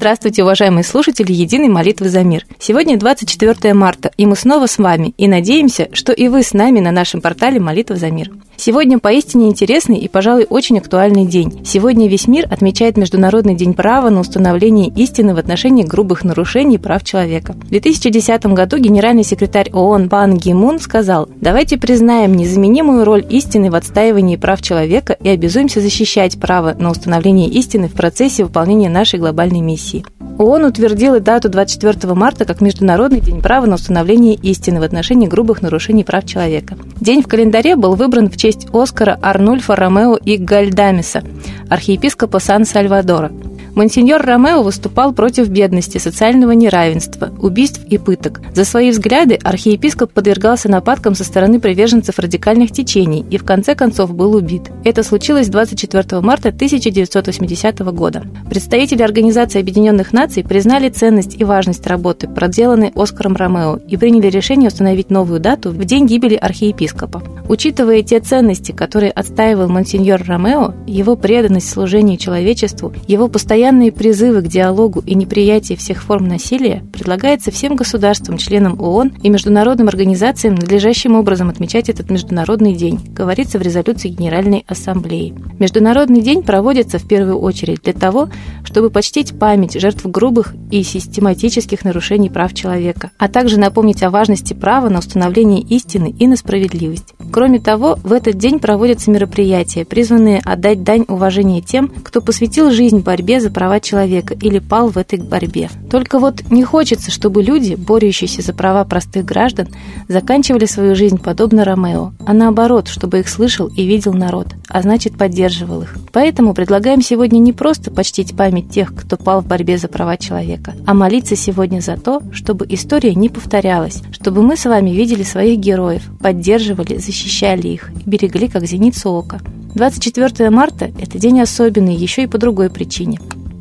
Здравствуйте, уважаемые слушатели Единой молитвы за мир. Сегодня 24 марта, и мы снова с вами, и надеемся, что и вы с нами на нашем портале «Молитва за мир». Сегодня поистине интересный и, пожалуй, очень актуальный день. Сегодня весь мир отмечает Международный день права на установление истины в отношении грубых нарушений прав человека. В 2010 году генеральный секретарь ООН Бан Ги Мун сказал, давайте признаем незаменимую роль истины в отстаивании прав человека и обязуемся защищать право на установление истины в процессе выполнения нашей глобальной миссии. ООН утвердила дату 24 марта как Международный день права на установление истины в отношении грубых нарушений прав человека. День в календаре был выбран в честь Оскара Арнульфа Ромео и Гальдамиса, архиепископа Сан-Сальвадора – Монсеньор Ромео выступал против бедности, социального неравенства, убийств и пыток. За свои взгляды архиепископ подвергался нападкам со стороны приверженцев радикальных течений и в конце концов был убит. Это случилось 24 марта 1980 года. Представители Организации Объединенных Наций признали ценность и важность работы, проделанной Оскаром Ромео, и приняли решение установить новую дату в день гибели архиепископа. Учитывая те ценности, которые отстаивал монсеньор Ромео, его преданность служению человечеству, его постоянное постоянные призывы к диалогу и неприятие всех форм насилия предлагается всем государствам, членам ООН и международным организациям надлежащим образом отмечать этот Международный день, говорится в резолюции Генеральной Ассамблеи. Международный день проводится в первую очередь для того, чтобы почтить память жертв грубых и систематических нарушений прав человека, а также напомнить о важности права на установление истины и на справедливость. Кроме того, в этот день проводятся мероприятия, призванные отдать дань уважения тем, кто посвятил жизнь борьбе за права человека или пал в этой борьбе. Только вот не хочется, чтобы люди, борющиеся за права простых граждан, заканчивали свою жизнь подобно Ромео, а наоборот, чтобы их слышал и видел народ, а значит поддерживал их. Поэтому предлагаем сегодня не просто почтить память тех, кто пал в борьбе за права человека, а молиться сегодня за то, чтобы история не повторялась, чтобы мы с вами видели своих героев, поддерживали, защищали их и берегли как зеницу ока. 24 марта – это день особенный еще и по другой причине.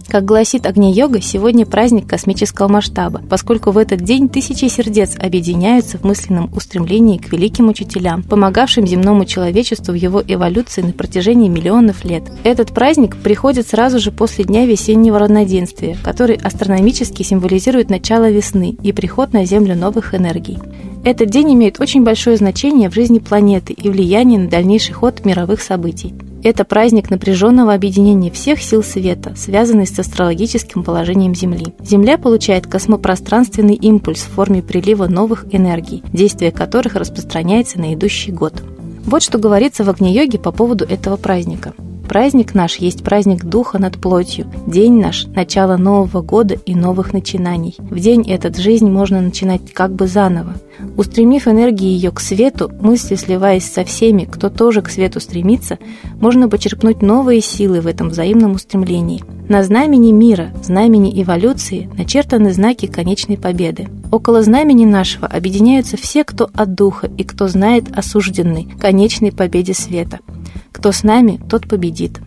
Как гласит Агни-йога, сегодня праздник космического масштаба, поскольку в этот день тысячи сердец объединяются в мысленном устремлении к великим учителям, помогавшим земному человечеству в его эволюции на протяжении миллионов лет. Этот праздник приходит сразу же после Дня весеннего равноденствия, который астрономически символизирует начало весны и приход на Землю новых энергий. Этот день имеет очень большое значение в жизни планеты и влияние на дальнейший ход мировых событий. Это праздник напряженного объединения всех сил света, связанный с астрологическим положением Земли. Земля получает космопространственный импульс в форме прилива новых энергий, действие которых распространяется на идущий год. Вот что говорится в Агни-йоге по поводу этого праздника. Праздник наш есть праздник Духа над плотью, день наш – начало Нового года и новых начинаний. В день этот жизнь можно начинать как бы заново. Устремив энергии ее к свету, мысли сливаясь со всеми, кто тоже к свету стремится, можно почерпнуть новые силы в этом взаимном устремлении. На знамени мира, знамени эволюции, начертаны знаки конечной победы. Около знамени нашего объединяются все, кто от духа и кто знает осужденный, конечной победе света. Кто с нами, тот победит.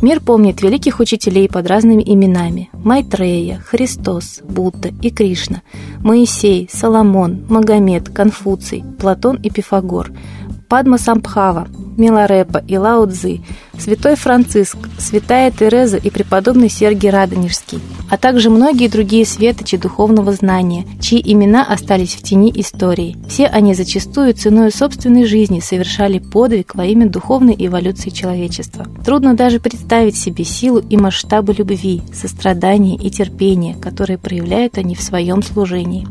Мир помнит великих учителей под разными именами – Майтрея, Христос, Будда и Кришна, Моисей, Соломон, Магомед, Конфуций, Платон и Пифагор, Падма Самбхава, Миларепа и Лао Цзы, святой Франциск, святая Тереза и преподобный Сергий Радонежский, а также многие другие светочи духовного знания, чьи имена остались в тени истории. Все они зачастую ценой собственной жизни совершали подвиг во имя духовной эволюции человечества. Трудно даже представить себе силу и масштабы любви, сострадания и терпения, которые проявляют они в своем служении.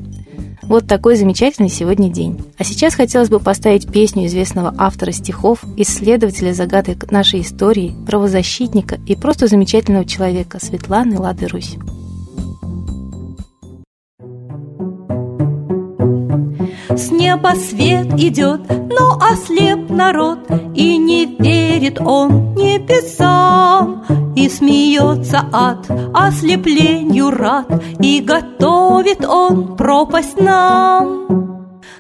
Вот такой замечательный сегодня день. А сейчас хотелось бы поставить песню известного автора стихов, исследователя загадок нашей истории, правозащитника и просто замечательного человека Светланы Лады Русь. С неба свет идет, но ослеп народ, И не верит он небесам, И смеется от ослеплению рад, И готовит он пропасть нам.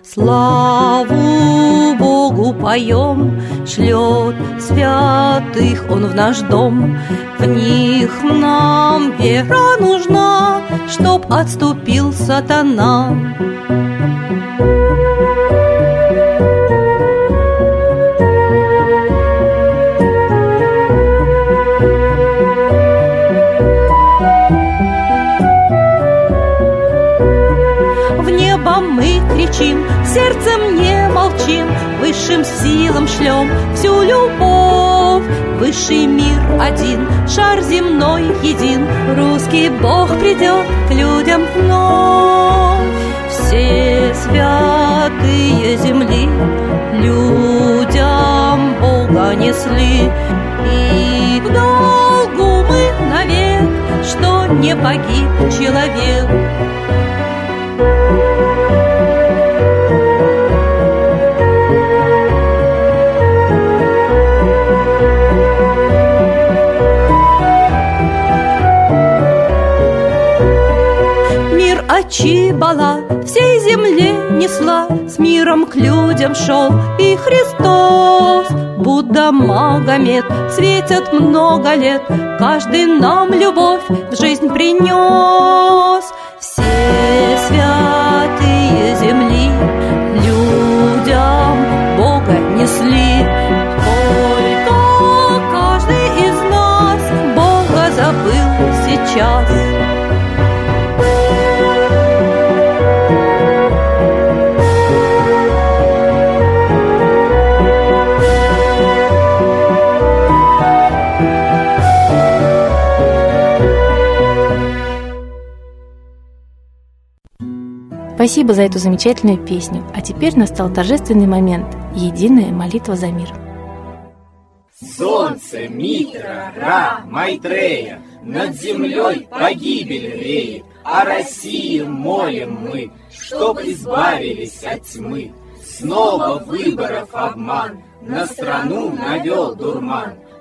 Славу Богу поем, шлет святых Он в наш дом. В них нам вера нужна, чтоб отступил сатана. молчим, сердцем не молчим, Высшим силам шлем всю любовь. Высший мир один, шар земной един, Русский Бог придет к людям вновь. Все святые земли людям Бога несли, И в долгу мы навек, что не погиб человек. Чибала всей земле несла, С миром к людям шел и Христос. Будда, Магомед светят много лет, Каждый нам любовь в жизнь принес. Все святые Спасибо за эту замечательную песню. А теперь настал торжественный момент – единая молитва за мир. Солнце, Митра, Ра, Майтрея, Над землей погибель реет, О России молим мы, Чтоб избавились от тьмы. Снова выборов обман, На страну навел дурман.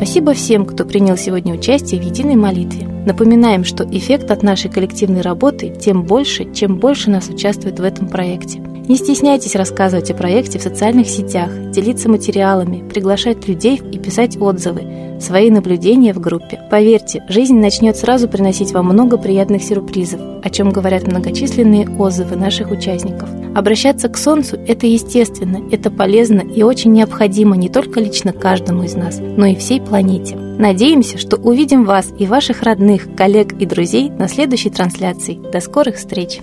Спасибо всем, кто принял сегодня участие в единой молитве. Напоминаем, что эффект от нашей коллективной работы тем больше, чем больше нас участвует в этом проекте. Не стесняйтесь рассказывать о проекте в социальных сетях, делиться материалами, приглашать людей и писать отзывы, свои наблюдения в группе. Поверьте, жизнь начнет сразу приносить вам много приятных сюрпризов, о чем говорят многочисленные отзывы наших участников. Обращаться к Солнцу – это естественно, это полезно и очень необходимо не только лично каждому из нас, но и всей планете. Надеемся, что увидим вас и ваших родных, коллег и друзей на следующей трансляции. До скорых встреч!